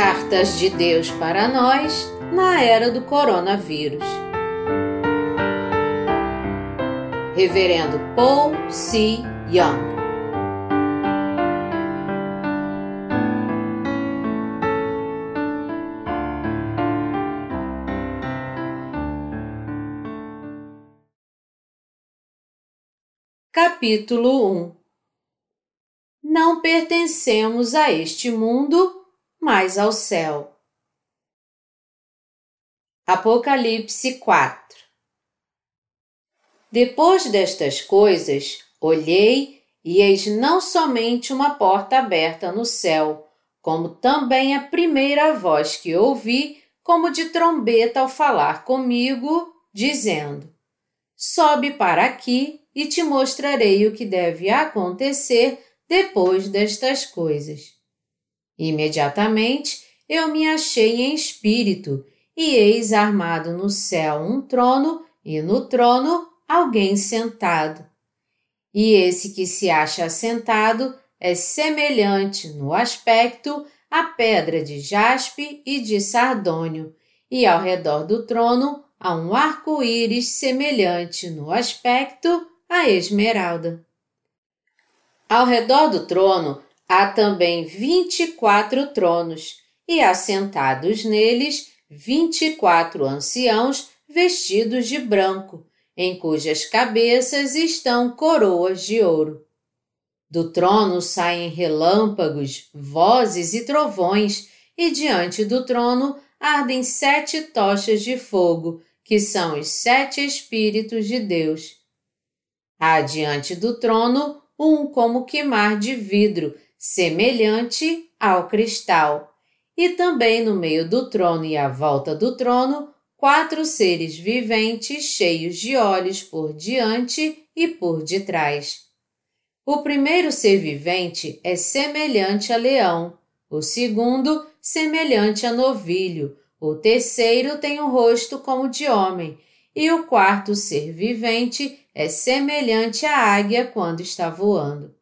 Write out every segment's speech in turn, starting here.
Cartas de Deus para nós na era do coronavírus. Reverendo Paul C. Young. Capítulo 1 Não pertencemos a este mundo mais ao céu. Apocalipse 4 Depois destas coisas, olhei e eis não somente uma porta aberta no céu, como também a primeira voz que ouvi, como de trombeta ao falar comigo, dizendo: Sobe para aqui e te mostrarei o que deve acontecer depois destas coisas. Imediatamente eu me achei em espírito, e eis armado no céu um trono, e no trono alguém sentado. E esse que se acha assentado é semelhante no aspecto à pedra de jaspe e de sardônio, e ao redor do trono há um arco-íris semelhante no aspecto à esmeralda. Ao redor do trono Há também vinte e quatro tronos, e assentados neles vinte e quatro anciãos vestidos de branco, em cujas cabeças estão coroas de ouro. Do trono saem relâmpagos, vozes e trovões, e diante do trono ardem sete tochas de fogo, que são os sete Espíritos de Deus. Há diante do trono um como queimar de vidro, semelhante ao cristal, e também no meio do trono e à volta do trono, quatro seres viventes cheios de olhos por diante e por detrás. O primeiro ser vivente é semelhante a leão, o segundo, semelhante a novilho, o terceiro tem um rosto como de homem, e o quarto ser vivente é semelhante à águia quando está voando.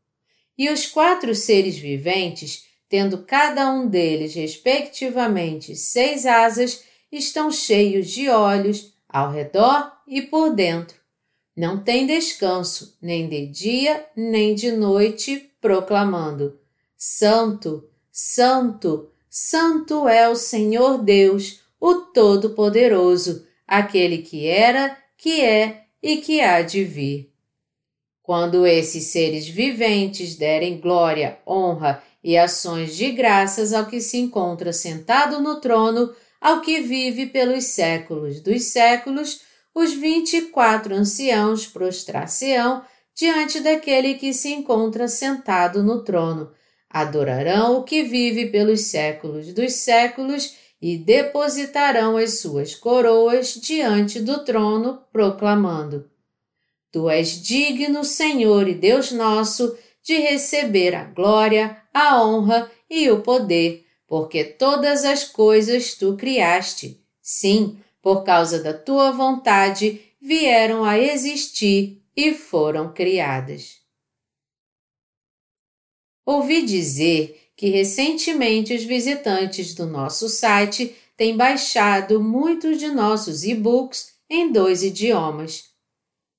E os quatro seres viventes, tendo cada um deles, respectivamente, seis asas, estão cheios de olhos ao redor e por dentro. Não tem descanso, nem de dia, nem de noite, proclamando: Santo, Santo, Santo é o Senhor Deus, o Todo-Poderoso, aquele que era, que é e que há de vir. Quando esses seres viventes derem glória, honra e ações de graças ao que se encontra sentado no trono, ao que vive pelos séculos dos séculos, os vinte e quatro anciãos prostrar-se-ão diante daquele que se encontra sentado no trono, adorarão o que vive pelos séculos dos séculos e depositarão as suas coroas diante do trono, proclamando: Tu és digno, Senhor e Deus nosso, de receber a glória, a honra e o poder, porque todas as coisas tu criaste. Sim, por causa da tua vontade, vieram a existir e foram criadas. Ouvi dizer que recentemente os visitantes do nosso site têm baixado muitos de nossos e-books em dois idiomas.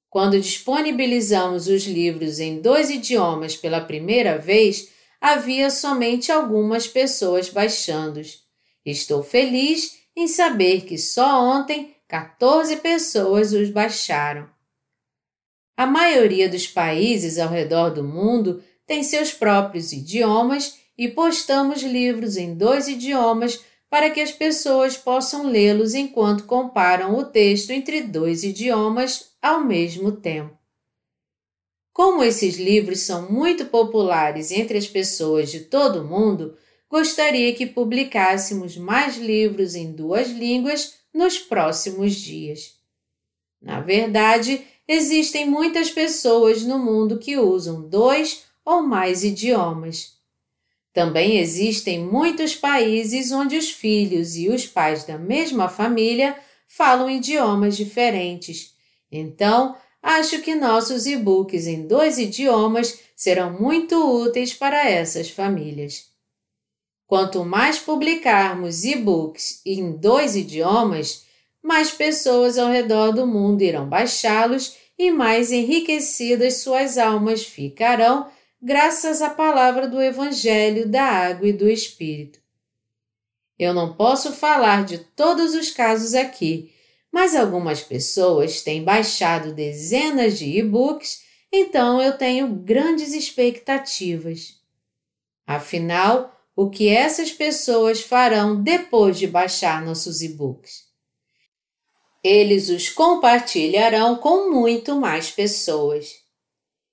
Quando disponibilizamos os livros em dois idiomas pela primeira vez, havia somente algumas pessoas baixando-os. Estou feliz em saber que só ontem 14 pessoas os baixaram. A maioria dos países ao redor do mundo tem seus próprios idiomas e postamos livros em dois idiomas para que as pessoas possam lê-los enquanto comparam o texto entre dois idiomas ao mesmo tempo. Como esses livros são muito populares entre as pessoas de todo o mundo, gostaria que publicássemos mais livros em duas línguas nos próximos dias. Na verdade, existem muitas pessoas no mundo que usam dois ou mais idiomas. Também existem muitos países onde os filhos e os pais da mesma família falam idiomas diferentes. Então, acho que nossos e-books em dois idiomas serão muito úteis para essas famílias. Quanto mais publicarmos e-books em dois idiomas, mais pessoas ao redor do mundo irão baixá-los e mais enriquecidas suas almas ficarão graças à palavra do Evangelho da Água e do Espírito. Eu não posso falar de todos os casos aqui, mas algumas pessoas têm baixado dezenas de e-books, então eu tenho grandes expectativas. Afinal, o que essas pessoas farão depois de baixar nossos e-books? Eles os compartilharão com muito mais pessoas.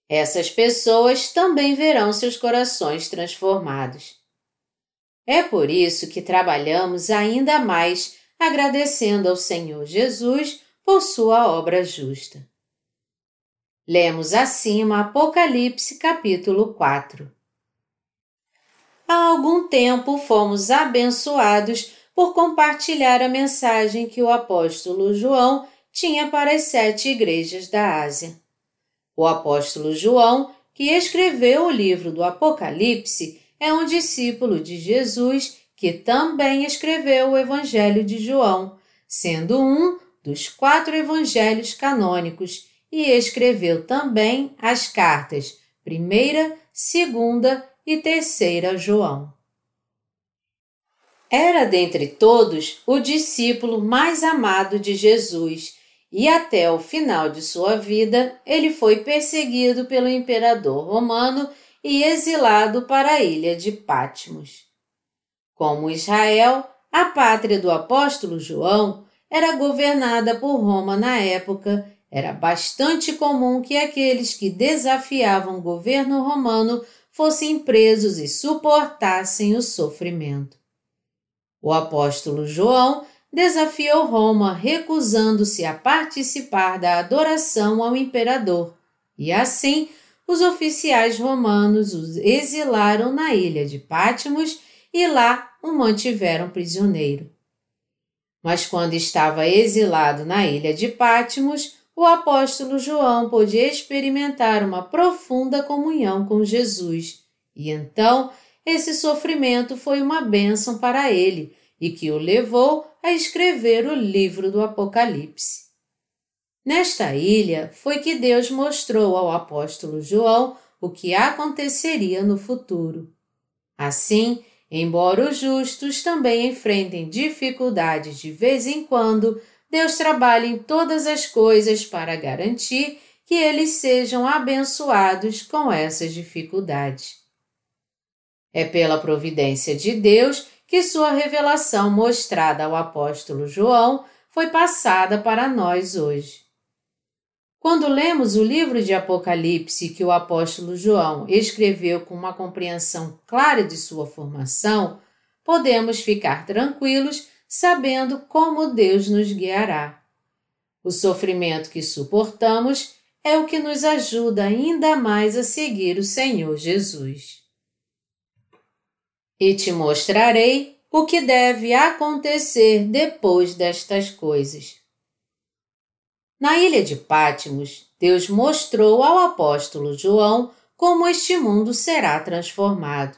Essas pessoas também verão seus corações transformados. É por isso que trabalhamos ainda mais agradecendo ao Senhor Jesus por sua obra justa. Lemos acima Apocalipse capítulo 4. Há algum tempo fomos abençoados por compartilhar a mensagem que o apóstolo João tinha para as sete igrejas da Ásia. O apóstolo João, que escreveu o livro do Apocalipse, é um discípulo de Jesus que também escreveu o Evangelho de João, sendo um dos quatro evangelhos canônicos, e escreveu também as cartas primeira, segunda e terceira João. Era dentre todos o discípulo mais amado de Jesus e até o final de sua vida ele foi perseguido pelo imperador romano e exilado para a ilha de Patmos. Como Israel, a pátria do apóstolo João era governada por Roma na época, era bastante comum que aqueles que desafiavam o governo romano fossem presos e suportassem o sofrimento. O apóstolo João desafiou Roma recusando-se a participar da adoração ao imperador, e assim os oficiais romanos os exilaram na ilha de Patmos e lá o mantiveram prisioneiro. Mas quando estava exilado na ilha de Patmos, o apóstolo João pôde experimentar uma profunda comunhão com Jesus, e então esse sofrimento foi uma bênção para ele e que o levou a escrever o livro do Apocalipse. Nesta ilha foi que Deus mostrou ao apóstolo João o que aconteceria no futuro. Assim, embora os justos também enfrentem dificuldades de vez em quando, Deus trabalha em todas as coisas para garantir que eles sejam abençoados com essas dificuldades. É pela providência de Deus que sua revelação mostrada ao apóstolo João foi passada para nós hoje. Quando lemos o livro de Apocalipse que o apóstolo João escreveu com uma compreensão clara de sua formação, podemos ficar tranquilos sabendo como Deus nos guiará. O sofrimento que suportamos é o que nos ajuda ainda mais a seguir o Senhor Jesus e te mostrarei o que deve acontecer depois destas coisas. Na ilha de Pátimos, Deus mostrou ao apóstolo João como este mundo será transformado.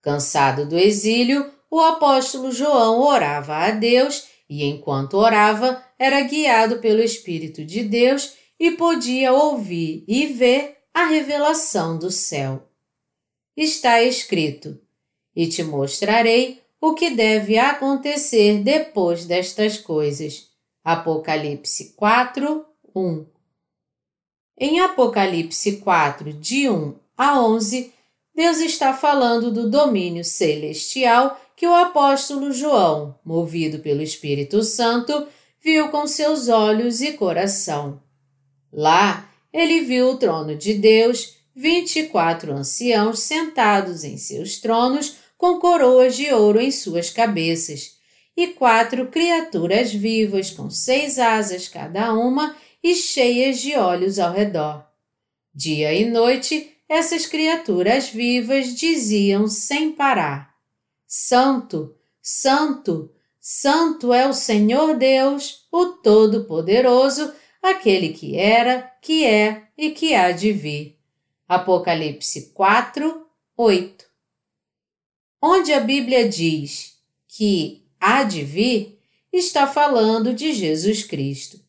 Cansado do exílio, o apóstolo João orava a Deus e, enquanto orava, era guiado pelo Espírito de Deus e podia ouvir e ver a revelação do céu. Está escrito: e te mostrarei o que deve acontecer depois destas coisas. Apocalipse 4, 1. Em Apocalipse 4, de 1 a 11, Deus está falando do domínio celestial que o apóstolo João, movido pelo Espírito Santo, viu com seus olhos e coração. Lá, ele viu o trono de Deus, vinte e quatro anciãos sentados em seus tronos com coroas de ouro em suas cabeças, e quatro criaturas vivas com seis asas cada uma e cheias de olhos ao redor. Dia e noite, essas criaturas vivas diziam sem parar: Santo, Santo, Santo é o Senhor Deus, o Todo-Poderoso, aquele que era, que é e que há de vir. Apocalipse 4, 8 Onde a Bíblia diz que há de vir, está falando de Jesus Cristo.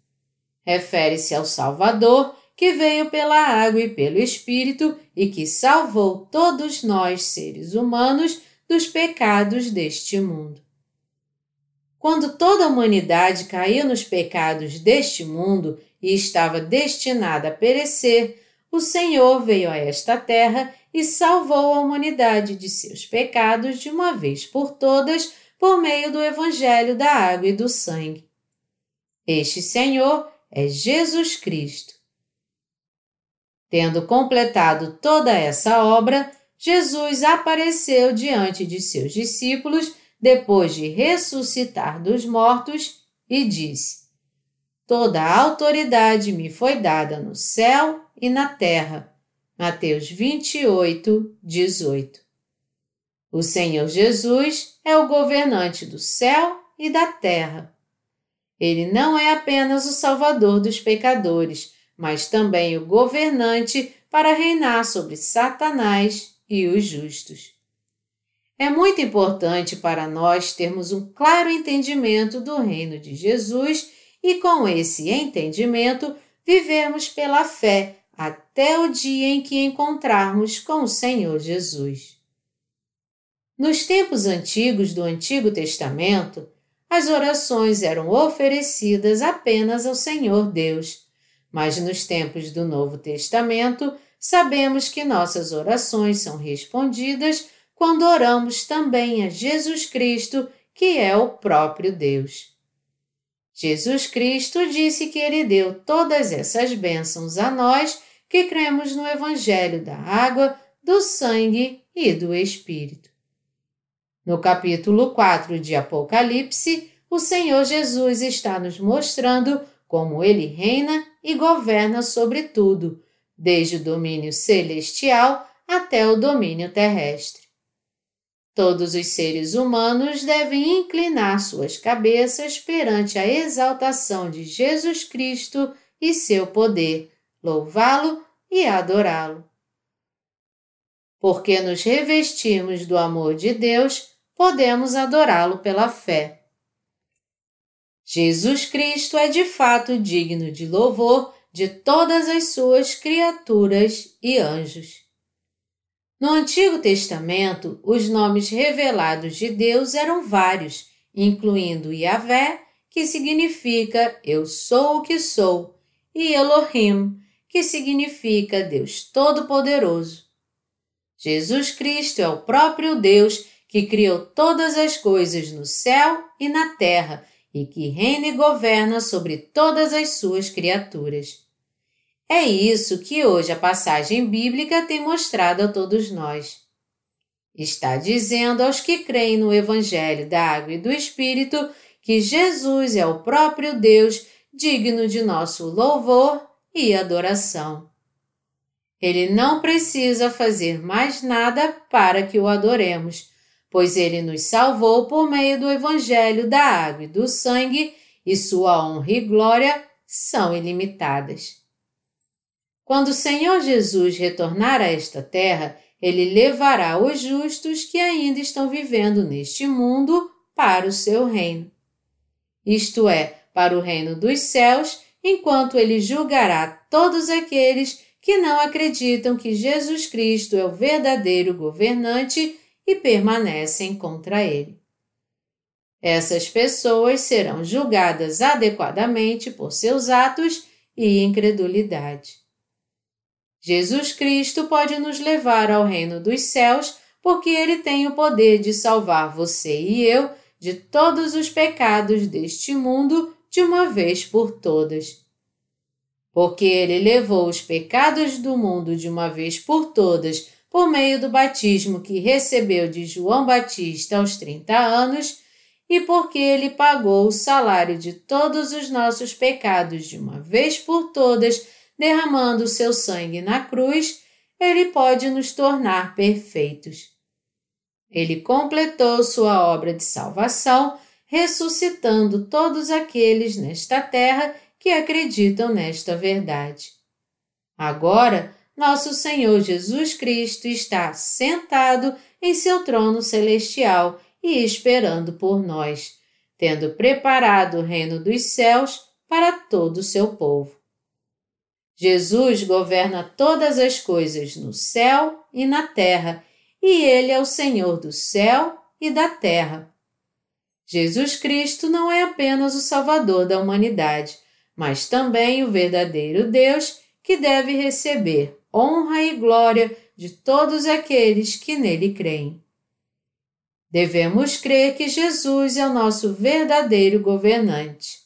Refere-se ao Salvador que veio pela água e pelo Espírito e que salvou todos nós, seres humanos, dos pecados deste mundo. Quando toda a humanidade caiu nos pecados deste mundo e estava destinada a perecer, o Senhor veio a esta terra e salvou a humanidade de seus pecados de uma vez por todas por meio do Evangelho da água e do sangue. Este Senhor é Jesus Cristo. Tendo completado toda essa obra, Jesus apareceu diante de seus discípulos depois de ressuscitar dos mortos e disse: Toda a autoridade me foi dada no céu e na terra. Mateus 28, 18. O Senhor Jesus é o governante do céu e da terra. Ele não é apenas o salvador dos pecadores, mas também o governante para reinar sobre Satanás e os justos. É muito importante para nós termos um claro entendimento do reino de Jesus e, com esse entendimento, vivermos pela fé até o dia em que encontrarmos com o Senhor Jesus. Nos tempos antigos do Antigo Testamento, as orações eram oferecidas apenas ao Senhor Deus, mas nos tempos do Novo Testamento, sabemos que nossas orações são respondidas quando oramos também a Jesus Cristo, que é o próprio Deus. Jesus Cristo disse que Ele deu todas essas bênçãos a nós que cremos no Evangelho da água, do sangue e do Espírito. No capítulo 4 de Apocalipse, o Senhor Jesus está nos mostrando como ele reina e governa sobre tudo, desde o domínio celestial até o domínio terrestre. Todos os seres humanos devem inclinar suas cabeças perante a exaltação de Jesus Cristo e seu poder, louvá-lo e adorá-lo. Porque nos revestimos do amor de Deus, podemos adorá-lo pela fé. Jesus Cristo é de fato digno de louvor de todas as suas criaturas e anjos. No Antigo Testamento, os nomes revelados de Deus eram vários, incluindo Yahvé, que significa Eu sou o que sou, e Elohim, que significa Deus Todo-Poderoso. Jesus Cristo é o próprio Deus que criou todas as coisas no céu e na terra e que reina e governa sobre todas as suas criaturas. É isso que hoje a passagem bíblica tem mostrado a todos nós. Está dizendo aos que creem no Evangelho da Água e do Espírito que Jesus é o próprio Deus digno de nosso louvor e adoração. Ele não precisa fazer mais nada para que o adoremos, pois ele nos salvou por meio do Evangelho da água e do sangue, e sua honra e glória são ilimitadas. Quando o Senhor Jesus retornar a esta terra, ele levará os justos que ainda estão vivendo neste mundo para o seu reino. Isto é, para o reino dos céus, enquanto ele julgará todos aqueles que não acreditam que Jesus Cristo é o verdadeiro governante e permanecem contra ele. Essas pessoas serão julgadas adequadamente por seus atos e incredulidade. Jesus Cristo pode nos levar ao reino dos céus porque ele tem o poder de salvar você e eu de todos os pecados deste mundo de uma vez por todas. Porque ele levou os pecados do mundo de uma vez por todas por meio do batismo que recebeu de João Batista aos 30 anos, e porque ele pagou o salário de todos os nossos pecados de uma vez por todas, derramando o seu sangue na cruz, ele pode nos tornar perfeitos. Ele completou sua obra de salvação, ressuscitando todos aqueles nesta terra que acreditam nesta verdade. Agora, nosso Senhor Jesus Cristo está sentado em seu trono celestial e esperando por nós, tendo preparado o reino dos céus para todo o seu povo. Jesus governa todas as coisas no céu e na terra, e Ele é o Senhor do céu e da terra. Jesus Cristo não é apenas o Salvador da humanidade, mas também o verdadeiro Deus que deve receber honra e glória de todos aqueles que nele creem. Devemos crer que Jesus é o nosso verdadeiro governante.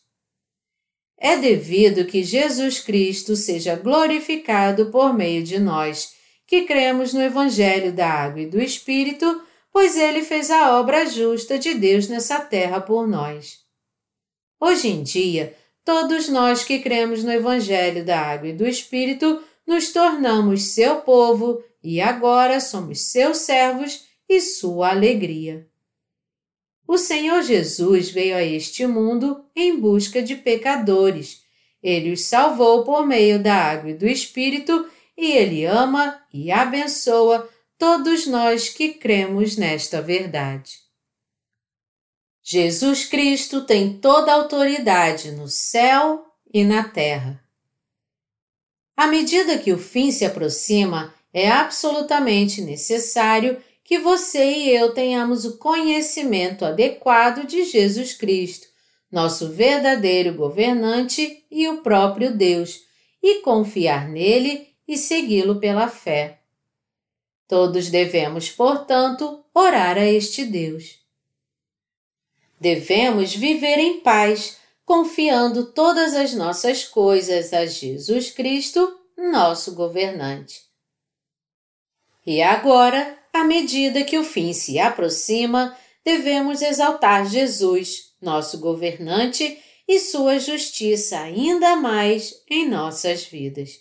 É devido que Jesus Cristo seja glorificado por meio de nós, que cremos no Evangelho da Água e do Espírito, pois ele fez a obra justa de Deus nessa terra por nós. Hoje em dia, todos nós que cremos no Evangelho da Água e do Espírito nos tornamos seu povo e agora somos seus servos e sua alegria. O Senhor Jesus veio a este mundo em busca de pecadores. Ele os salvou por meio da água e do Espírito e ele ama e abençoa todos nós que cremos nesta verdade. Jesus Cristo tem toda a autoridade no céu e na terra. À medida que o fim se aproxima, é absolutamente necessário que você e eu tenhamos o conhecimento adequado de Jesus Cristo, nosso verdadeiro governante e o próprio Deus, e confiar nele e segui-lo pela fé. Todos devemos, portanto, orar a este Deus. Devemos viver em paz, confiando todas as nossas coisas a Jesus Cristo, nosso governante. E agora, à medida que o fim se aproxima, devemos exaltar Jesus, nosso governante, e sua justiça ainda mais em nossas vidas.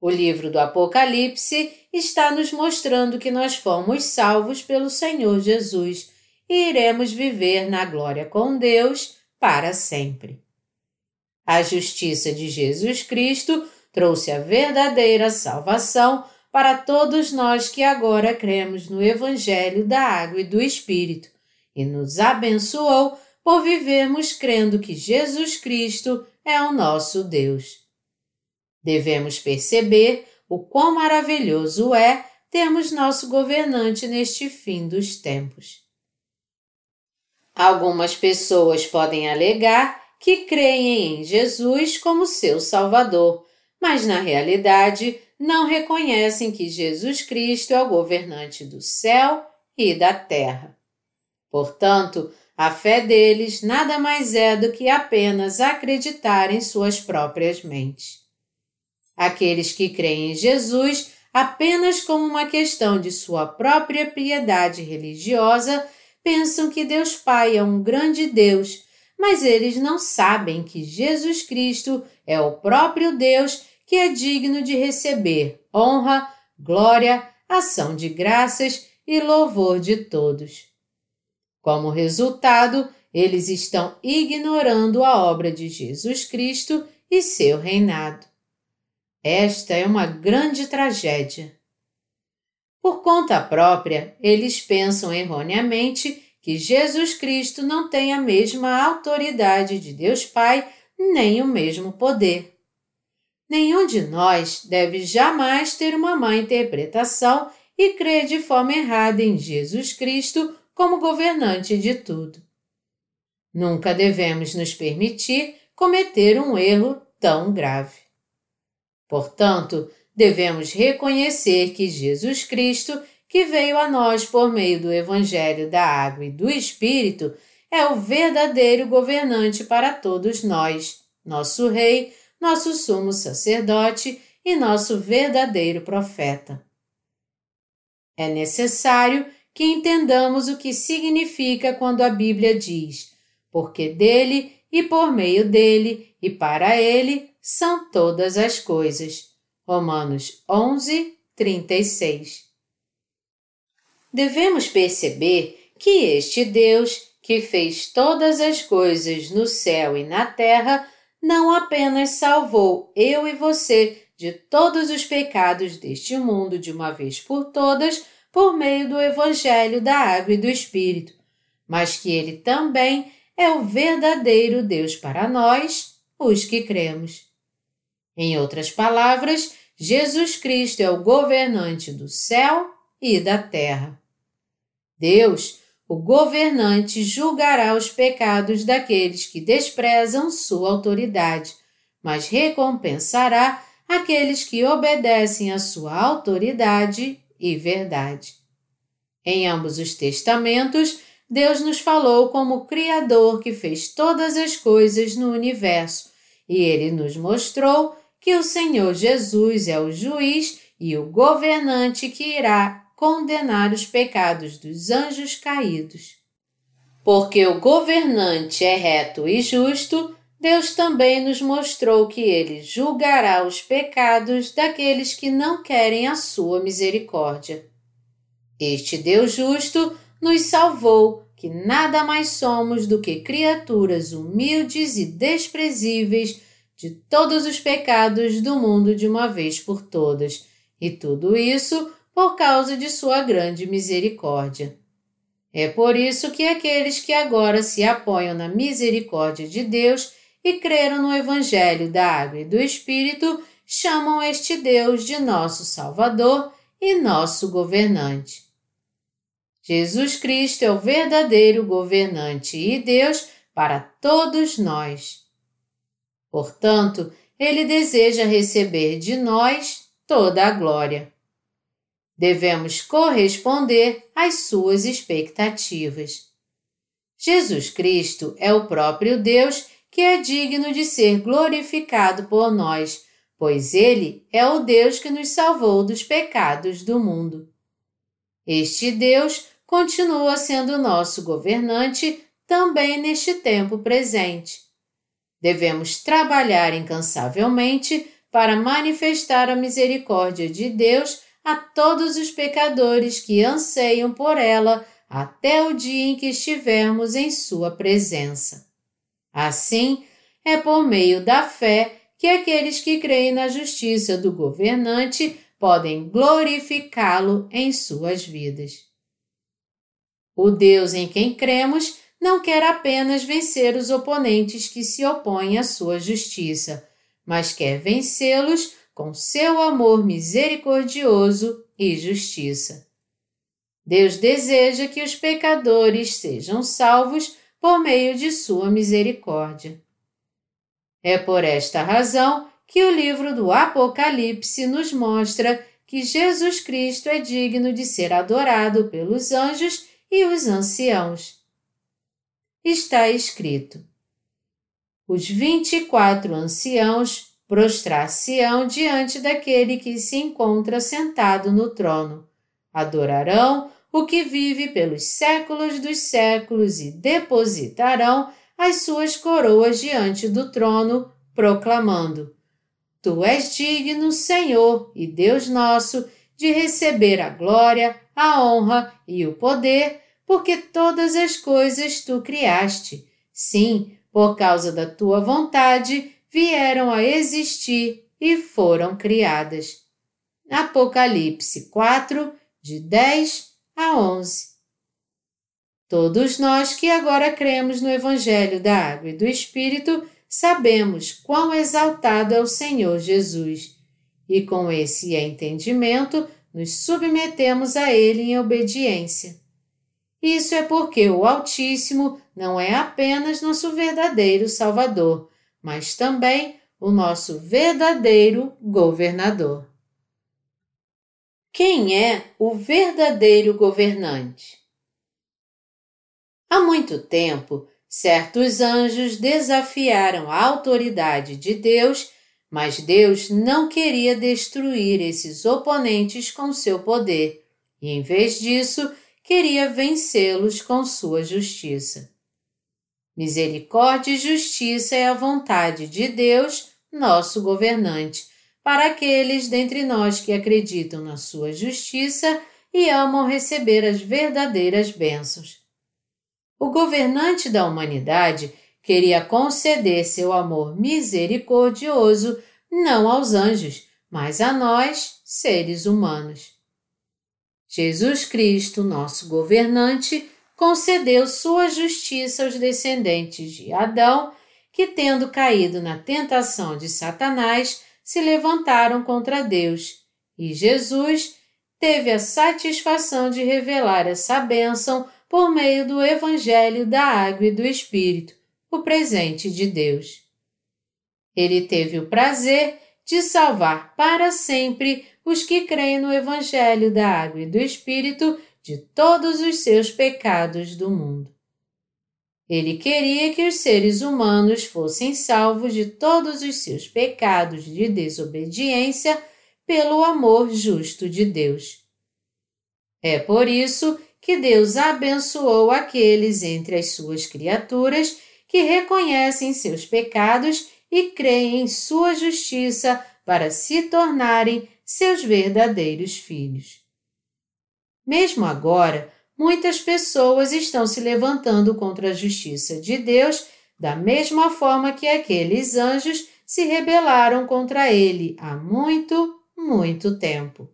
O livro do Apocalipse está nos mostrando que nós fomos salvos pelo Senhor Jesus e iremos viver na glória com Deus para sempre. A justiça de Jesus Cristo trouxe a verdadeira salvação para todos nós que agora cremos no Evangelho da Água e do Espírito e nos abençoou por vivermos crendo que Jesus Cristo é o nosso Deus. Devemos perceber o quão maravilhoso é termos nosso governante neste fim dos tempos. Algumas pessoas podem alegar que creem em Jesus como seu Salvador, mas na realidade não reconhecem que Jesus Cristo é o governante do céu e da terra. Portanto, a fé deles nada mais é do que apenas acreditar em suas próprias mentes. Aqueles que creem em Jesus apenas como uma questão de sua própria piedade religiosa pensam que Deus Pai é um grande Deus, mas eles não sabem que Jesus Cristo é o próprio Deus que é digno de receber honra, glória, ação de graças e louvor de todos. Como resultado, eles estão ignorando a obra de Jesus Cristo e seu reinado. Esta é uma grande tragédia. Por conta própria, eles pensam erroneamente que Jesus Cristo não tem a mesma autoridade de Deus Pai nem o mesmo poder. Nenhum de nós deve jamais ter uma má interpretação e crer de forma errada em Jesus Cristo como governante de tudo. Nunca devemos nos permitir cometer um erro tão grave. Portanto, devemos reconhecer que Jesus Cristo, que veio a nós por meio do Evangelho da Água e do Espírito, é o verdadeiro governante para todos nós, nosso Rei, nosso sumo sacerdote e nosso verdadeiro profeta. É necessário que entendamos o que significa quando a Bíblia diz: porque dele e por meio dele e para ele são todas as coisas. Romanos 11, 36. Devemos perceber que este Deus, que fez todas as coisas no céu e na terra, não apenas salvou eu e você de todos os pecados deste mundo de uma vez por todas, por meio do Evangelho da Água e do Espírito, mas que Ele também é o verdadeiro Deus para nós, os que cremos. Em outras palavras, Jesus Cristo é o governante do céu e da terra. Deus, o governante, julgará os pecados daqueles que desprezam sua autoridade, mas recompensará aqueles que obedecem à sua autoridade e verdade. Em ambos os testamentos, Deus nos falou como Criador que fez todas as coisas no universo, e ele nos mostrou que o Senhor Jesus é o juiz e o governante que irá condenar os pecados dos anjos caídos. Porque o governante é reto e justo, Deus também nos mostrou que ele julgará os pecados daqueles que não querem a sua misericórdia. Este Deus justo nos salvou, que nada mais somos do que criaturas humildes e desprezíveis de todos os pecados do mundo de uma vez por todas, e tudo isso por causa de sua grande misericórdia. É por isso que aqueles que agora se apoiam na misericórdia de Deus e creram no Evangelho da Água e do Espírito chamam este Deus de nosso Salvador e nosso governante. Jesus Cristo é o verdadeiro governante e Deus para todos nós. Portanto, ele deseja receber de nós toda a glória. Devemos corresponder às suas expectativas. Jesus Cristo é o próprio Deus que é digno de ser glorificado por nós, pois Ele é o Deus que nos salvou dos pecados do mundo. Este Deus continua sendo nosso governante também neste tempo presente. Devemos trabalhar incansavelmente para manifestar a misericórdia de Deus a todos os pecadores que anseiam por ela até o dia em que estivermos em Sua presença. Assim, é por meio da fé que aqueles que creem na justiça do governante podem glorificá-lo em suas vidas. O Deus em quem cremos não quer apenas vencer os oponentes que se opõem à sua justiça, mas quer vencê-los com seu amor misericordioso e justiça. Deus deseja que os pecadores sejam salvos por meio de sua misericórdia. É por esta razão que o livro do Apocalipse nos mostra que Jesus Cristo é digno de ser adorado pelos anjos e os anciãos. Está escrito: Os vinte e quatro anciãos prostrar-se-ão diante daquele que se encontra sentado no trono, adorarão o que vive pelos séculos dos séculos e depositarão as suas coroas diante do trono, proclamando: Tu és digno, Senhor e Deus nosso, de receber a glória, a honra e o poder, porque todas as coisas tu criaste. Sim, por causa da tua vontade, vieram a existir e foram criadas. Apocalipse 4, de 10 a 11. Todos nós que agora cremos no Evangelho da Água e do Espírito sabemos quão exaltado é o Senhor Jesus, e com esse entendimento nos submetemos a Ele em obediência. Isso é porque o Altíssimo não é apenas nosso verdadeiro Salvador, mas também o nosso verdadeiro governador. Quem é o verdadeiro governante? Há muito tempo, certos anjos desafiaram a autoridade de Deus, mas Deus não queria destruir esses oponentes com seu poder e, em vez disso, queria vencê-los com sua justiça. Misericórdia e justiça é a vontade de Deus, nosso governante para aqueles dentre nós que acreditam na sua justiça e amam receber as verdadeiras bênçãos. O governante da humanidade queria conceder seu amor misericordioso não aos anjos, mas a nós, seres humanos. Jesus Cristo, nosso governante, concedeu sua justiça aos descendentes de Adão, que, tendo caído na tentação de Satanás, se levantaram contra Deus, e Jesus teve a satisfação de revelar essa bênção por meio do Evangelho da Água e do Espírito, o presente de Deus. Ele teve o prazer de salvar para sempre os que creem no Evangelho da Água e do Espírito de todos os seus pecados do mundo. Ele queria que os seres humanos fossem salvos de todos os seus pecados de desobediência pelo amor justo de Deus. É por isso que Deus abençoou aqueles entre as suas criaturas que reconhecem seus pecados e creem em sua justiça para se tornarem seus verdadeiros filhos. Mesmo agora, muitas pessoas estão se levantando contra a justiça de Deus, da mesma forma que aqueles anjos se rebelaram contra ele há muito, muito tempo.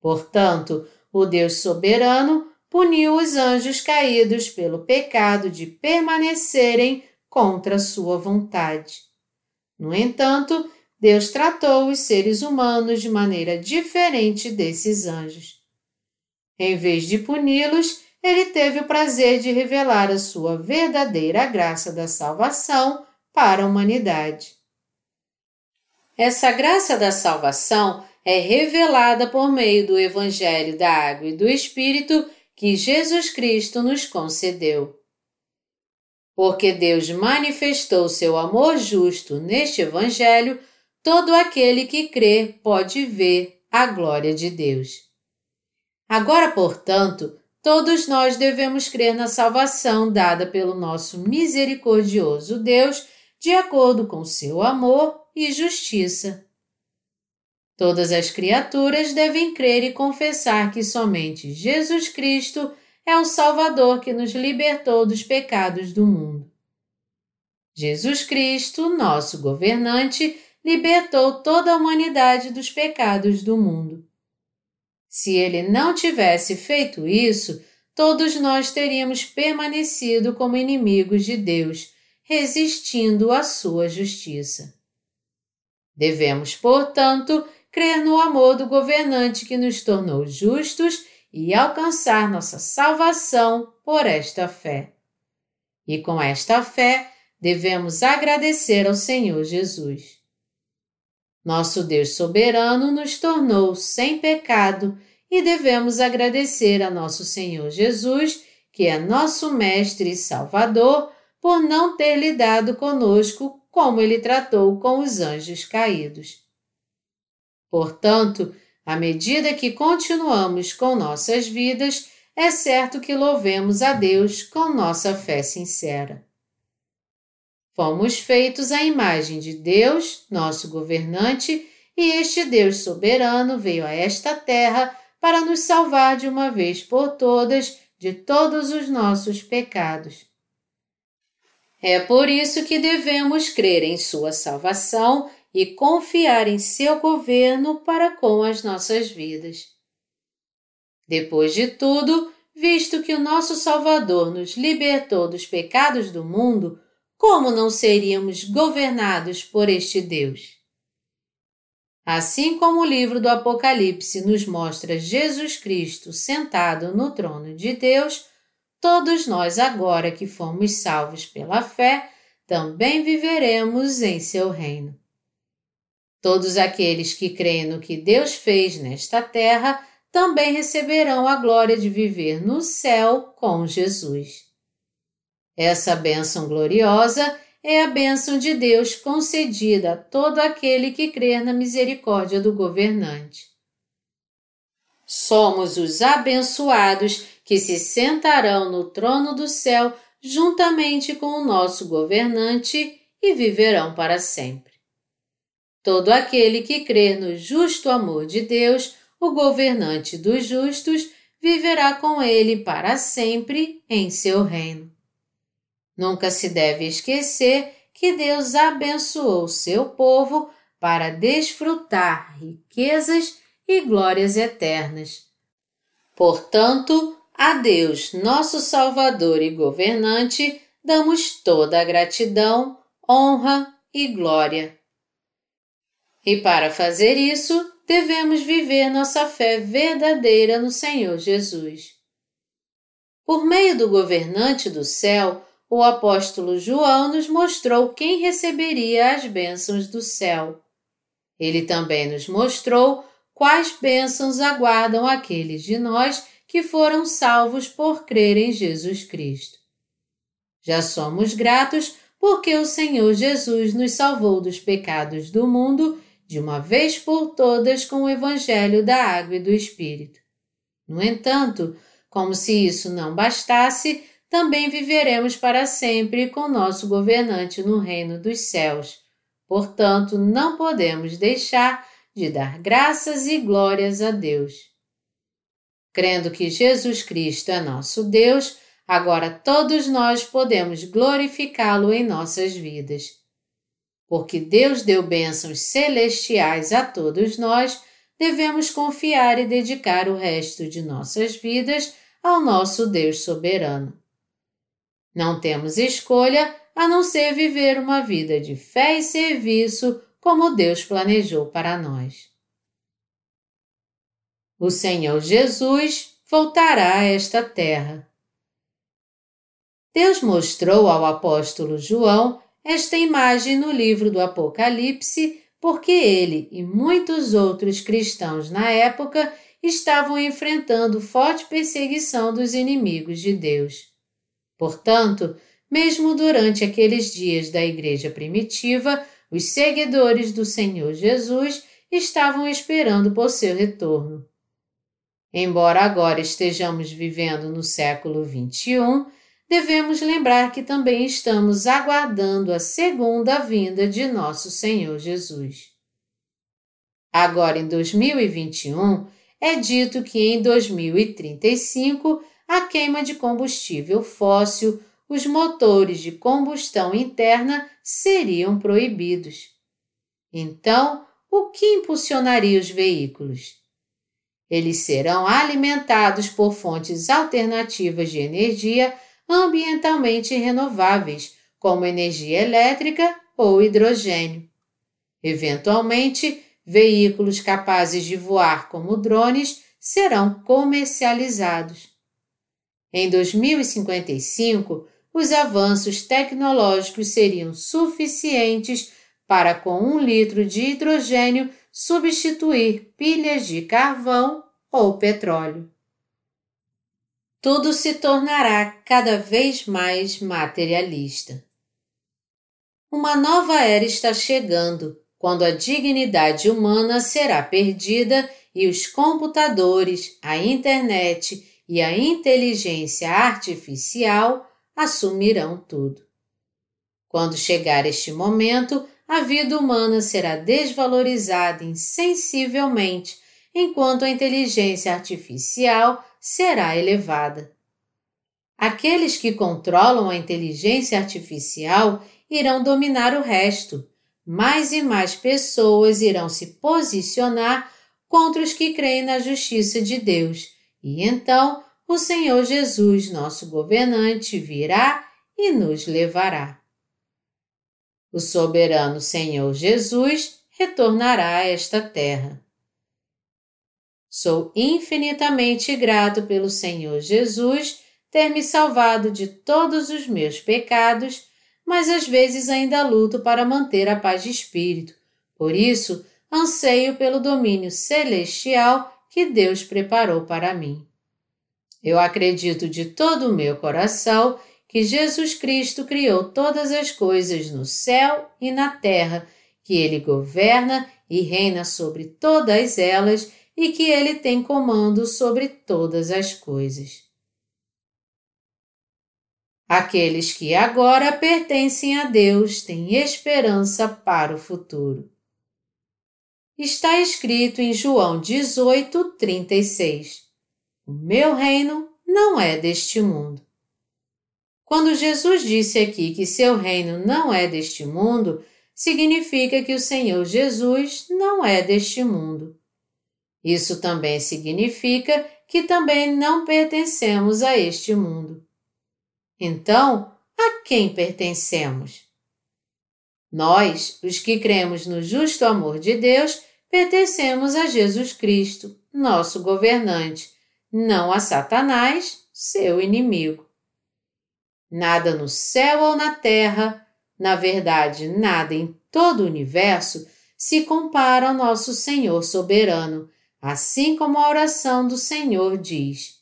Portanto, o Deus soberano puniu os anjos caídos pelo pecado de permanecerem contra sua vontade. No entanto, Deus tratou os seres humanos de maneira diferente desses anjos. Em vez de puni-los, ele teve o prazer de revelar a sua verdadeira graça da salvação para a humanidade. Essa graça da salvação é revelada por meio do Evangelho da Água e do Espírito que Jesus Cristo nos concedeu. Porque Deus manifestou seu amor justo neste Evangelho, todo aquele que crê pode ver a glória de Deus. Agora, portanto, todos nós devemos crer na salvação dada pelo nosso misericordioso Deus, de acordo com seu amor e justiça. Todas as criaturas devem crer e confessar que somente Jesus Cristo é o Salvador que nos libertou dos pecados do mundo. Jesus Cristo, nosso governante, libertou toda a humanidade dos pecados do mundo. Se ele não tivesse feito isso, todos nós teríamos permanecido como inimigos de Deus, resistindo à sua justiça. Devemos, portanto, crer no amor do governante que nos tornou justos e alcançar nossa salvação por esta fé. E com esta fé, devemos agradecer ao Senhor Jesus. Nosso Deus soberano nos tornou sem pecado e devemos agradecer a nosso Senhor Jesus, que é nosso Mestre e Salvador, por não ter lidado conosco como ele tratou com os anjos caídos. Portanto, à medida que continuamos com nossas vidas, é certo que louvemos a Deus com nossa fé sincera. Fomos feitos à imagem de Deus, nosso governante, e este Deus soberano veio a esta terra para nos salvar de uma vez por todas de todos os nossos pecados. É por isso que devemos crer em Sua salvação e confiar em seu governo para com as nossas vidas. Depois de tudo, visto que o nosso Salvador nos libertou dos pecados do mundo, como não seríamos governados por este Deus? Assim como o livro do Apocalipse nos mostra Jesus Cristo sentado no trono de Deus, todos nós, agora que fomos salvos pela fé, também viveremos em seu reino. Todos aqueles que creem no que Deus fez nesta terra também receberão a glória de viver no céu com Jesus. Essa bênção gloriosa é a bênção de Deus concedida a todo aquele que crê na misericórdia do governante. Somos os abençoados que se sentarão no trono do céu juntamente com o nosso governante e viverão para sempre. Todo aquele que crê no justo amor de Deus, o governante dos justos, viverá com ele para sempre em seu reino. Nunca se deve esquecer que Deus abençoou seu povo para desfrutar riquezas e glórias eternas. Portanto, a Deus, nosso Salvador e governante, damos toda a gratidão, honra e glória. E para fazer isso, devemos viver nossa fé verdadeira no Senhor Jesus. Por meio do governante do céu, o apóstolo João nos mostrou quem receberia as bênçãos do céu. Ele também nos mostrou quais bênçãos aguardam aqueles de nós que foram salvos por crer em Jesus Cristo. Já somos gratos porque o Senhor Jesus nos salvou dos pecados do mundo de uma vez por todas com o Evangelho da Água e do Espírito. No entanto, como se isso não bastasse, também viveremos para sempre com nosso governante no reino dos céus. Portanto, não podemos deixar de dar graças e glórias a Deus. Crendo que Jesus Cristo é nosso Deus, agora todos nós podemos glorificá-lo em nossas vidas. Porque Deus deu bênçãos celestiais a todos nós, devemos confiar e dedicar o resto de nossas vidas ao nosso Deus soberano. Não temos escolha a não ser viver uma vida de fé e serviço como Deus planejou para nós. O Senhor Jesus voltará a esta terra. Deus mostrou ao apóstolo João esta imagem no livro do Apocalipse porque ele e muitos outros cristãos na época estavam enfrentando forte perseguição dos inimigos de Deus. Portanto, mesmo durante aqueles dias da igreja primitiva, os seguidores do Senhor Jesus estavam esperando por seu retorno. Embora agora estejamos vivendo no século XXI, devemos lembrar que também estamos aguardando a segunda vinda de nosso Senhor Jesus. Agora em 2021, é dito que em 2035 a queima de combustível fóssil, os motores de combustão interna seriam proibidos. Então, o que impulsionaria os veículos? Eles serão alimentados por fontes alternativas de energia ambientalmente renováveis, como energia elétrica ou hidrogênio. Eventualmente, veículos capazes de voar como drones serão comercializados. Em 2055, os avanços tecnológicos seriam suficientes para, com um litro de hidrogênio, substituir pilhas de carvão ou petróleo. Tudo se tornará cada vez mais materialista. Uma nova era está chegando, quando a dignidade humana será perdida e os computadores, a internet e a inteligência artificial assumirão tudo. Quando chegar este momento, a vida humana será desvalorizada insensivelmente, enquanto a inteligência artificial será elevada. Aqueles que controlam a inteligência artificial irão dominar o resto. Mais e mais pessoas irão se posicionar contra os que creem na justiça de Deus e então o Senhor Jesus, nosso governante, virá e nos levará. O soberano Senhor Jesus retornará a esta terra. Sou infinitamente grato pelo Senhor Jesus ter me salvado de todos os meus pecados, mas às vezes ainda luto para manter a paz de espírito. Por isso, anseio pelo domínio celestial que Deus preparou para mim. Eu acredito de todo o meu coração que Jesus Cristo criou todas as coisas no céu e na terra, que Ele governa e reina sobre todas elas e que Ele tem comando sobre todas as coisas. Aqueles que agora pertencem a Deus têm esperança para o futuro está escrito em João 18, 36. O meu reino não é deste mundo. Quando Jesus disse aqui que seu reino não é deste mundo, significa que o Senhor Jesus não é deste mundo. Isso também significa que também não pertencemos a este mundo. Então, a quem pertencemos? Nós, os que cremos no justo amor de Deus, pertencemos a Jesus Cristo, nosso governante, não a Satanás, seu inimigo. Nada no céu ou na terra, na verdade, nada em todo o universo, se compara ao nosso Senhor soberano, assim como a oração do Senhor diz: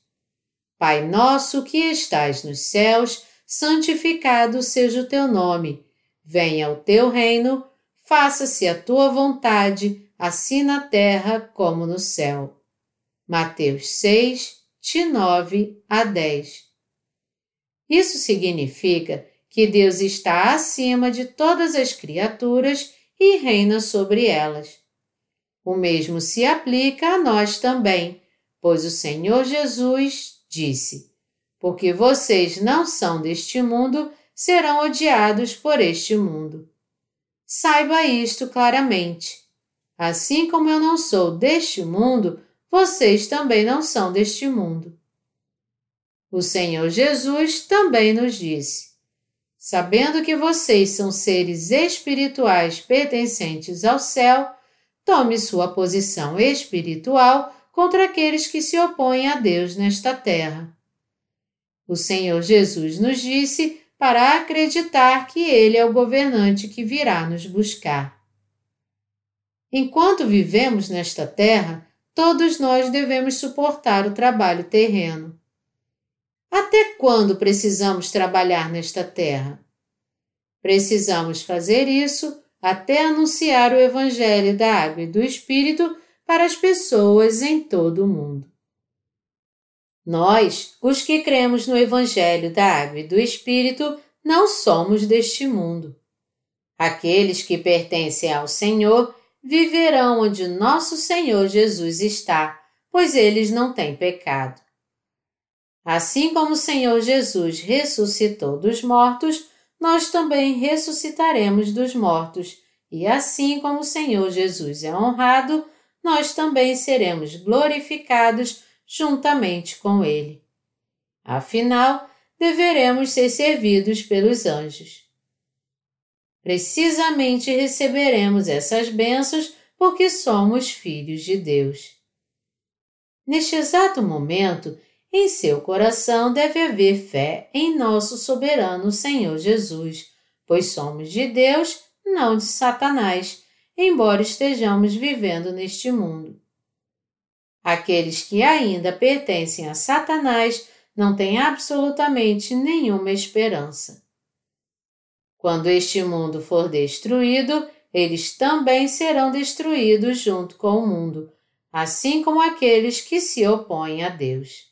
Pai nosso que estais nos céus, santificado seja o teu nome. Venha o teu reino, faça-se a tua vontade, assim na terra como no céu. Mateus 6, de 9 a 10. Isso significa que Deus está acima de todas as criaturas e reina sobre elas. O mesmo se aplica a nós também, pois o Senhor Jesus disse: Porque vocês não são deste mundo, serão odiados por este mundo. Saiba isto claramente. Assim como eu não sou deste mundo, vocês também não são deste mundo. O Senhor Jesus também nos disse: Sabendo que vocês são seres espirituais pertencentes ao céu, tome sua posição espiritual contra aqueles que se opõem a Deus nesta terra. O Senhor Jesus nos disse para acreditar que Ele é o governante que virá nos buscar. Enquanto vivemos nesta terra, todos nós devemos suportar o trabalho terreno. Até quando precisamos trabalhar nesta terra? Precisamos fazer isso até anunciar o Evangelho da Água e do Espírito para as pessoas em todo o mundo. Nós, os que cremos no Evangelho da Água e do Espírito, não somos deste mundo. Aqueles que pertencem ao Senhor viverão onde nosso Senhor Jesus está, pois eles não têm pecado. Assim como o Senhor Jesus ressuscitou dos mortos, nós também ressuscitaremos dos mortos, e assim como o Senhor Jesus é honrado, nós também seremos glorificados juntamente com Ele. Afinal, deveremos ser servidos pelos anjos. Precisamente receberemos essas bênçãos porque somos filhos de Deus. Neste exato momento, em seu coração deve haver fé em nosso soberano Senhor Jesus, pois somos de Deus, não de Satanás, embora estejamos vivendo neste mundo. Aqueles que ainda pertencem a Satanás não têm absolutamente nenhuma esperança. Quando este mundo for destruído, eles também serão destruídos junto com o mundo, assim como aqueles que se opõem a Deus.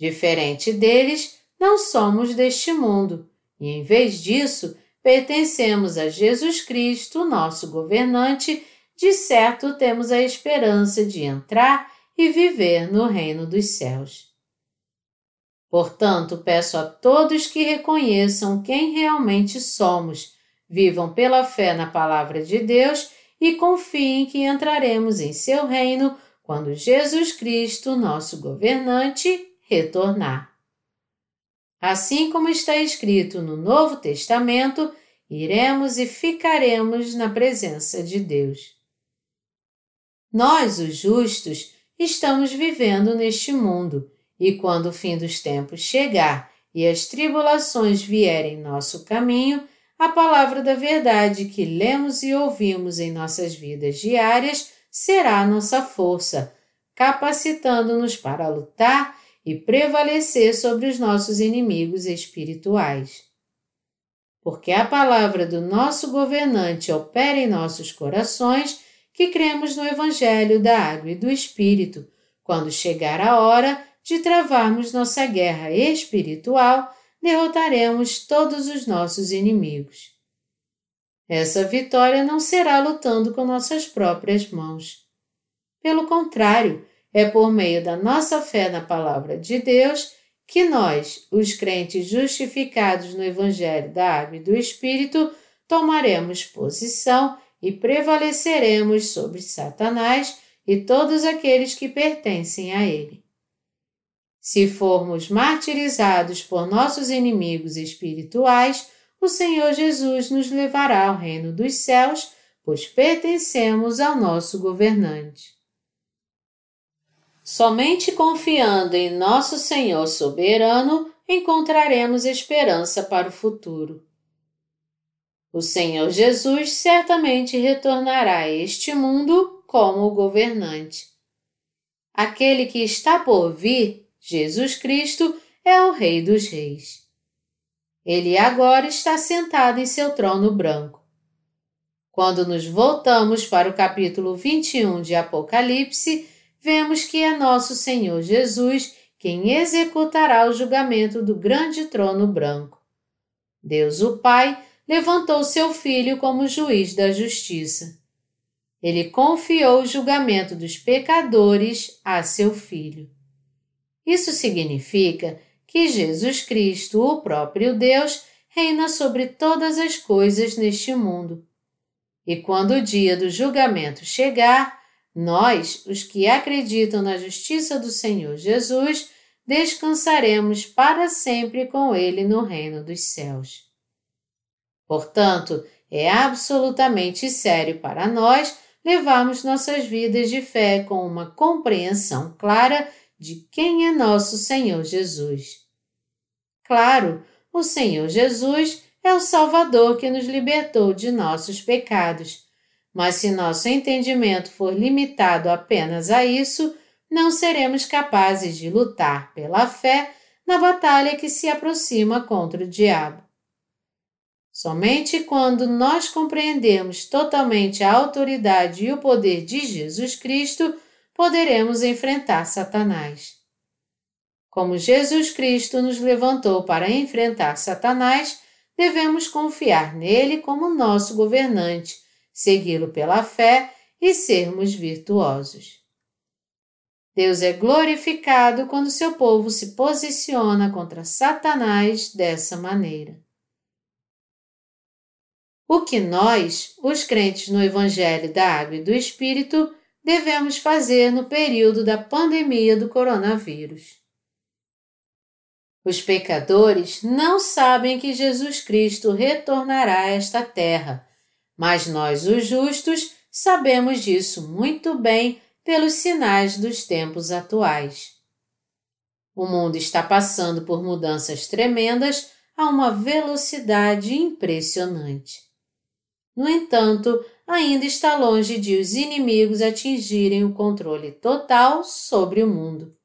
Diferente deles, não somos deste mundo, e em vez disso, pertencemos a Jesus Cristo, nosso governante, de certo temos a esperança de entrar e viver no reino dos céus. Portanto, peço a todos que reconheçam quem realmente somos, vivam pela fé na Palavra de Deus e confiem que entraremos em seu reino quando Jesus Cristo, nosso governante, retornar. Assim como está escrito no Novo Testamento, iremos e ficaremos na presença de Deus. Nós, os justos, estamos vivendo neste mundo e quando o fim dos tempos chegar e as tribulações vierem em nosso caminho, a palavra da verdade que lemos e ouvimos em nossas vidas diárias será nossa força, capacitando-nos para lutar e prevalecer sobre os nossos inimigos espirituais. Porque a palavra do nosso governante opera em nossos corações, que cremos no Evangelho da Água e do Espírito, quando chegar a hora de travarmos nossa guerra espiritual, derrotaremos todos os nossos inimigos. Essa vitória não será lutando com nossas próprias mãos. Pelo contrário, é por meio da nossa fé na Palavra de Deus que nós, os crentes justificados no Evangelho da Água e do Espírito, tomaremos posição e prevaleceremos sobre Satanás e todos aqueles que pertencem a Ele. Se formos martirizados por nossos inimigos espirituais, o Senhor Jesus nos levará ao reino dos céus, pois pertencemos ao nosso governante. Somente confiando em nosso Senhor soberano encontraremos esperança para o futuro. O Senhor Jesus certamente retornará a este mundo como governante. Aquele que está por vir, Jesus Cristo, é o Rei dos Reis. Ele agora está sentado em seu trono branco. Quando nos voltamos para o capítulo 21 de Apocalipse, vemos que é nosso Senhor Jesus quem executará o julgamento do grande trono branco. Deus, o Pai, levantou seu filho como juiz da justiça. Ele confiou o julgamento dos pecadores a seu filho. Isso significa que Jesus Cristo, o próprio Deus, reina sobre todas as coisas neste mundo. E quando o dia do julgamento chegar, nós, os que acreditam na justiça do Senhor Jesus, descansaremos para sempre com Ele no reino dos céus. Portanto, é absolutamente sério para nós levarmos nossas vidas de fé com uma compreensão clara de quem é nosso Senhor Jesus. Claro, o Senhor Jesus é o Salvador que nos libertou de nossos pecados, mas se nosso entendimento for limitado apenas a isso, não seremos capazes de lutar pela fé na batalha que se aproxima contra o diabo. Somente quando nós compreendemos totalmente a autoridade e o poder de Jesus Cristo, poderemos enfrentar Satanás. Como Jesus Cristo nos levantou para enfrentar Satanás, devemos confiar nele como nosso governante, segui-lo pela fé e sermos virtuosos. Deus é glorificado quando seu povo se posiciona contra Satanás dessa maneira. O que nós, os crentes no Evangelho da Água e do Espírito, devemos fazer no período da pandemia do coronavírus? Os pecadores não sabem que Jesus Cristo retornará a esta terra, mas nós, os justos, sabemos disso muito bem pelos sinais dos tempos atuais. O mundo está passando por mudanças tremendas a uma velocidade impressionante. No entanto, ainda está longe de os inimigos atingirem o controle total sobre o mundo.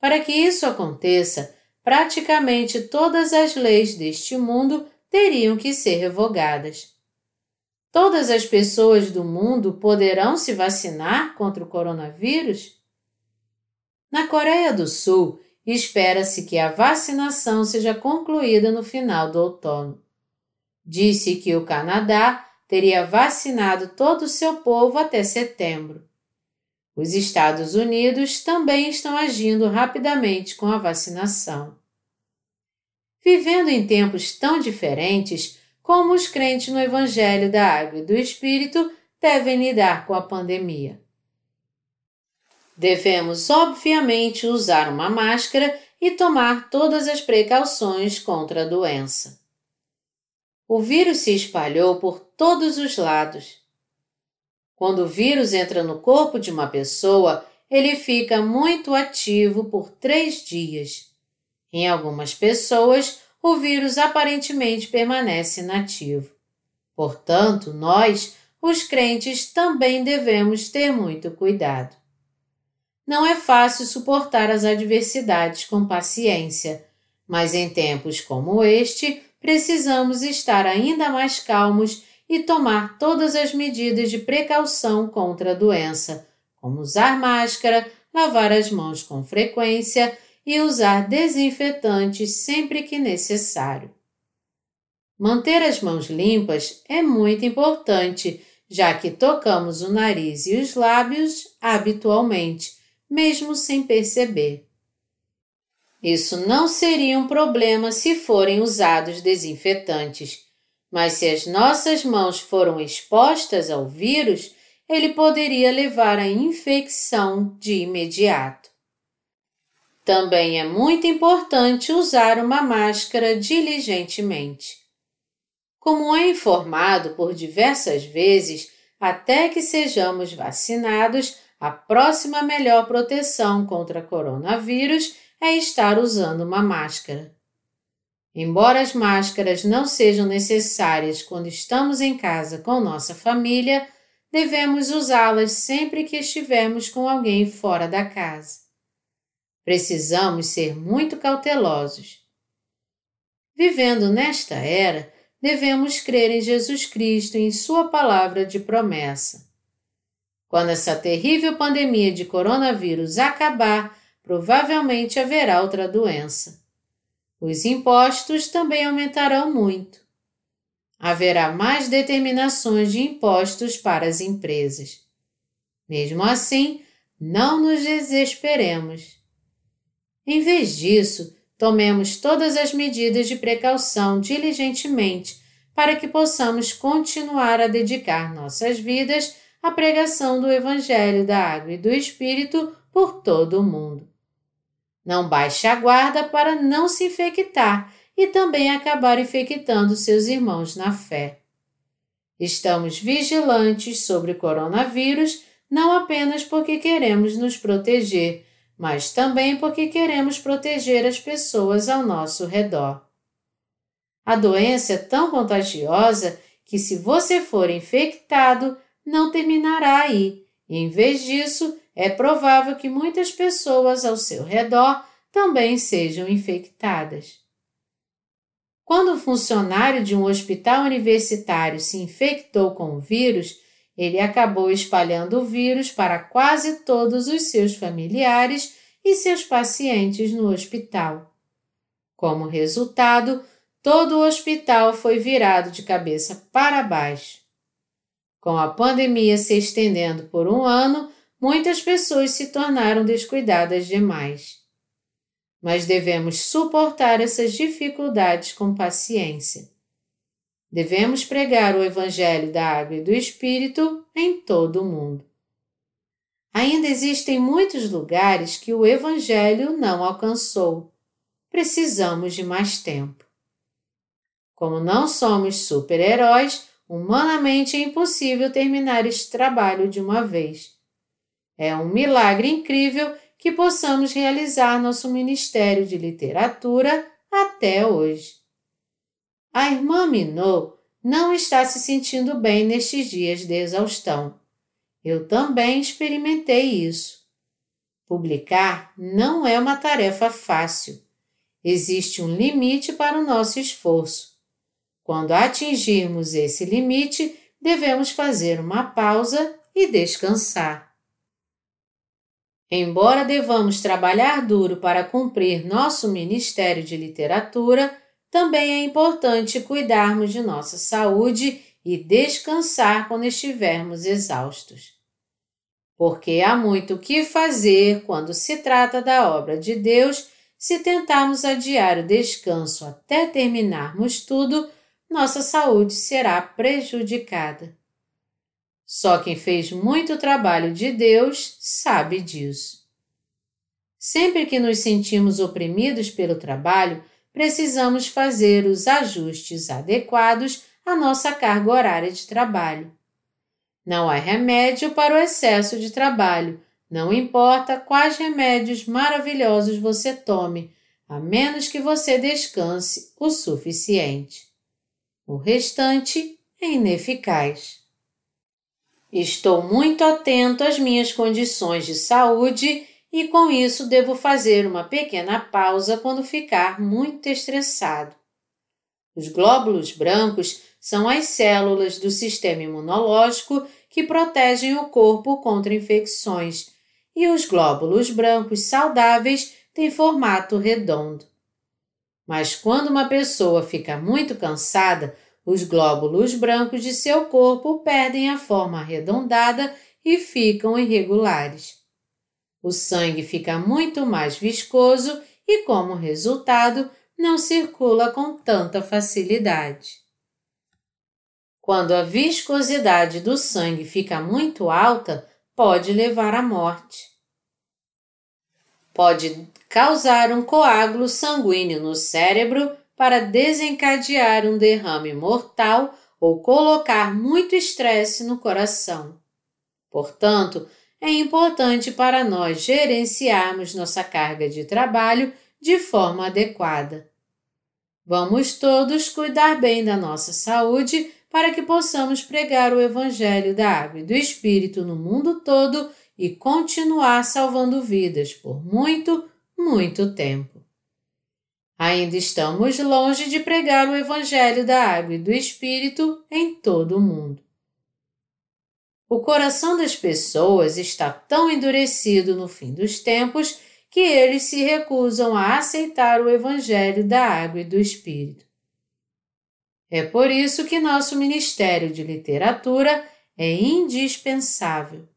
Para que isso aconteça, praticamente todas as leis deste mundo teriam que ser revogadas. Todas as pessoas do mundo poderão se vacinar contra o coronavírus? Na Coreia do Sul, espera-se que a vacinação seja concluída no final do outono disse que o Canadá teria vacinado todo o seu povo até setembro. Os Estados Unidos também estão agindo rapidamente com a vacinação. Vivendo em tempos tão diferentes, como os crentes no Evangelho da Água e do Espírito devem lidar com a pandemia. Devemos, obviamente, usar uma máscara e tomar todas as precauções contra a doença o vírus se espalhou por todos os lados. Quando o vírus entra no corpo de uma pessoa, ele fica muito ativo por três dias. Em algumas pessoas, o vírus aparentemente permanece inativo. Portanto, nós, os crentes, também devemos ter muito cuidado. Não é fácil suportar as adversidades com paciência, mas em tempos como este, precisamos estar ainda mais calmos e tomar todas as medidas de precaução contra a doença, como usar máscara, lavar as mãos com frequência e usar desinfetantes sempre que necessário. Manter as mãos limpas é muito importante, já que tocamos o nariz e os lábios habitualmente, mesmo sem perceber. Isso não seria um problema se forem usados desinfetantes, mas se as nossas mãos foram expostas ao vírus, ele poderia levar à infecção de imediato. Também é muito importante usar uma máscara diligentemente. Como é informado por diversas vezes, até que sejamos vacinados, a próxima melhor proteção contra coronavírus é estar usando uma máscara. Embora as máscaras não sejam necessárias quando estamos em casa com nossa família, devemos usá-las sempre que estivermos com alguém fora da casa. Precisamos ser muito cautelosos. Vivendo nesta era, devemos crer em Jesus Cristo e em Sua palavra de promessa. Quando essa terrível pandemia de coronavírus acabar, provavelmente haverá outra doença. Os impostos também aumentarão muito. Haverá mais determinações de impostos para as empresas. Mesmo assim, não nos desesperemos. Em vez disso, tomemos todas as medidas de precaução diligentemente para que possamos continuar a dedicar nossas vidas à pregação do Evangelho da Água e do Espírito por todo o mundo. Não baixe a guarda para não se infectar e também acabar infectando seus irmãos na fé. Estamos vigilantes sobre o coronavírus não apenas porque queremos nos proteger, mas também porque queremos proteger as pessoas ao nosso redor. A doença é tão contagiosa que, se você for infectado, não terminará aí. Em vez disso, é provável que muitas pessoas ao seu redor também sejam infectadas. Quando um funcionário de um hospital universitário se infectou com o vírus, ele acabou espalhando o vírus para quase todos os seus familiares e seus pacientes no hospital. Como resultado, todo o hospital foi virado de cabeça para baixo. Com a pandemia se estendendo por um ano, muitas pessoas se tornaram descuidadas demais. Mas devemos suportar essas dificuldades com paciência. Devemos pregar o Evangelho da Água e do Espírito em todo o mundo. Ainda existem muitos lugares que o Evangelho não alcançou. Precisamos de mais tempo. Como não somos super-heróis, humanamente é impossível terminar este trabalho de uma vez. É um milagre incrível que possamos realizar nosso ministério de literatura até hoje. A irmã Minot não está se sentindo bem nestes dias de exaustão. Eu também experimentei isso. Publicar não é uma tarefa fácil. Existe um limite para o nosso esforço. Quando atingirmos esse limite, devemos fazer uma pausa e descansar. Embora devamos trabalhar duro para cumprir nosso ministério de literatura, também é importante cuidarmos de nossa saúde e descansar quando estivermos exaustos. Porque há muito o que fazer quando se trata da obra de Deus, se tentarmos adiar o descanso até terminarmos tudo, nossa saúde será prejudicada. Só quem fez muito trabalho de Deus sabe disso. Sempre que nos sentimos oprimidos pelo trabalho, precisamos fazer os ajustes adequados à nossa carga horária de trabalho. Não há remédio para o excesso de trabalho, não importa quais remédios maravilhosos você tome, a menos que você descanse o suficiente. O restante é ineficaz. Estou muito atento às minhas condições de saúde e com isso devo fazer uma pequena pausa quando ficar muito estressado. Os glóbulos brancos são as células do sistema imunológico que protegem o corpo contra infecções, e os glóbulos brancos saudáveis têm formato redondo. Mas quando uma pessoa fica muito cansada, os glóbulos brancos de seu corpo perdem a forma arredondada e ficam irregulares o sangue fica muito mais viscoso e, como resultado, não circula com tanta facilidade. Quando a viscosidade do sangue fica muito alta, pode levar à morte. Pode causar um coágulo sanguíneo no cérebro para desencadear um derrame mortal ou colocar muito estresse no coração. Portanto, é importante para nós gerenciarmos nossa carga de trabalho de forma adequada. Vamos todos cuidar bem da nossa saúde para que possamos pregar o Evangelho da Água e do Espírito no mundo todo e continuar salvando vidas por muito, muito tempo. Ainda estamos longe de pregar o Evangelho da Água e do Espírito em todo o mundo. O coração das pessoas está tão endurecido no fim dos tempos que eles se recusam a aceitar o Evangelho da Água e do Espírito. É por isso que nosso Ministério de Literatura é indispensável.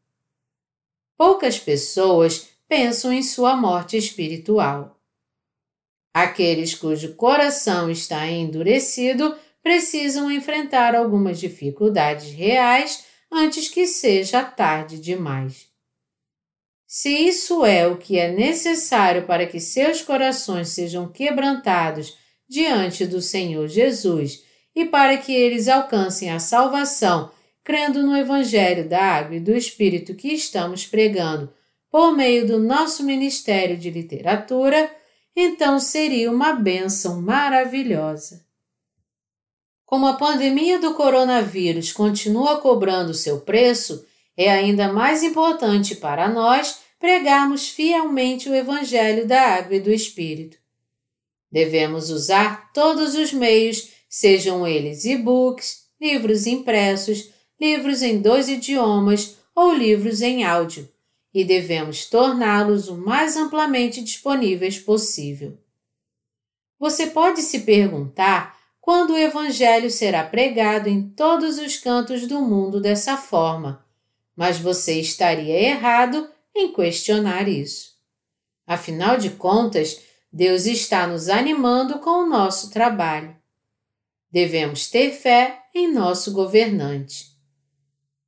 Poucas pessoas pensam em sua morte espiritual. Aqueles cujo coração está endurecido precisam enfrentar algumas dificuldades reais antes que seja tarde demais. Se isso é o que é necessário para que seus corações sejam quebrantados diante do Senhor Jesus e para que eles alcancem a salvação, crendo no Evangelho da Água e do Espírito que estamos pregando por meio do nosso Ministério de Literatura, então seria uma bênção maravilhosa. Como a pandemia do coronavírus continua cobrando seu preço, é ainda mais importante para nós pregarmos fielmente o Evangelho da Água e do Espírito. Devemos usar todos os meios, sejam eles e-books, livros impressos, livros em dois idiomas ou livros em áudio, e devemos torná-los o mais amplamente disponíveis possível. Você pode se perguntar quando o Evangelho será pregado em todos os cantos do mundo dessa forma, mas você estaria errado em questionar isso. Afinal de contas, Deus está nos animando com o nosso trabalho. Devemos ter fé em nosso governante.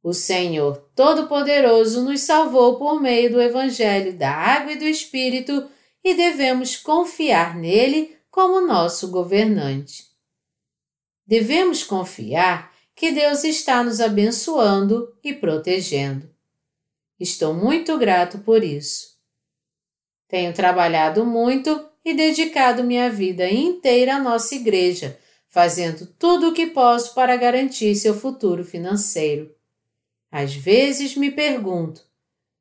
O Senhor Todo-Poderoso nos salvou por meio do Evangelho da Água e do Espírito e devemos confiar nele como nosso governante devemos confiar que Deus está nos abençoando e protegendo. Estou muito grato por isso. Tenho trabalhado muito e dedicado minha vida inteira à nossa igreja, fazendo tudo o que posso para garantir seu futuro financeiro. Às vezes me pergunto: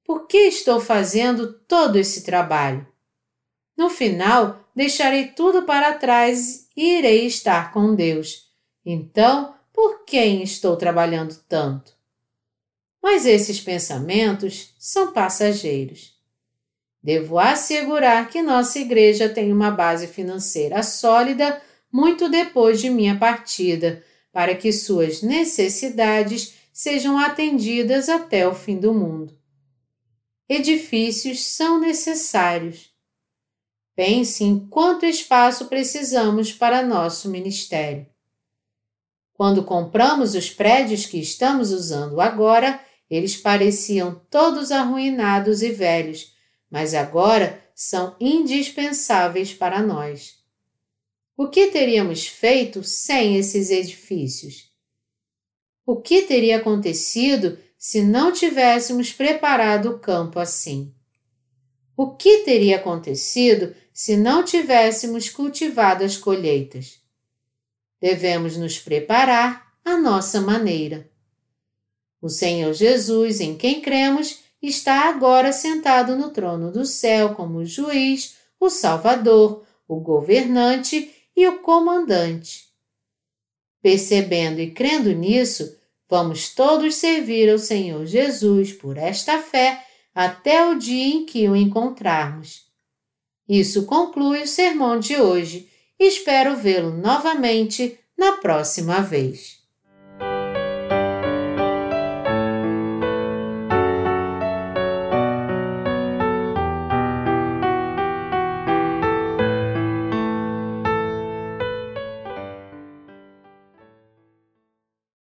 por que estou fazendo todo esse trabalho? No final, deixarei tudo para trás e irei estar com Deus então, por quem estou trabalhando tanto? Mas esses pensamentos são passageiros. Devo assegurar que nossa igreja tem uma base financeira sólida muito depois de minha partida, para que suas necessidades sejam atendidas até o fim do mundo. Edifícios são necessários. Pense em quanto espaço precisamos para nosso ministério. Quando compramos os prédios que estamos usando agora, eles pareciam todos arruinados e velhos, mas agora são indispensáveis para nós. O que teríamos feito sem esses edifícios? O que teria acontecido se não tivéssemos preparado o campo assim? O que teria acontecido se não tivéssemos cultivado as colheitas? Devemos nos preparar à nossa maneira. O Senhor Jesus, em quem cremos, está agora sentado no trono do céu como juiz, o Salvador, o governante e o comandante. Percebendo e crendo nisso, vamos todos servir ao Senhor Jesus por esta fé até o dia em que o encontrarmos. Isso conclui o sermão de hoje Espero vê-lo novamente na próxima vez.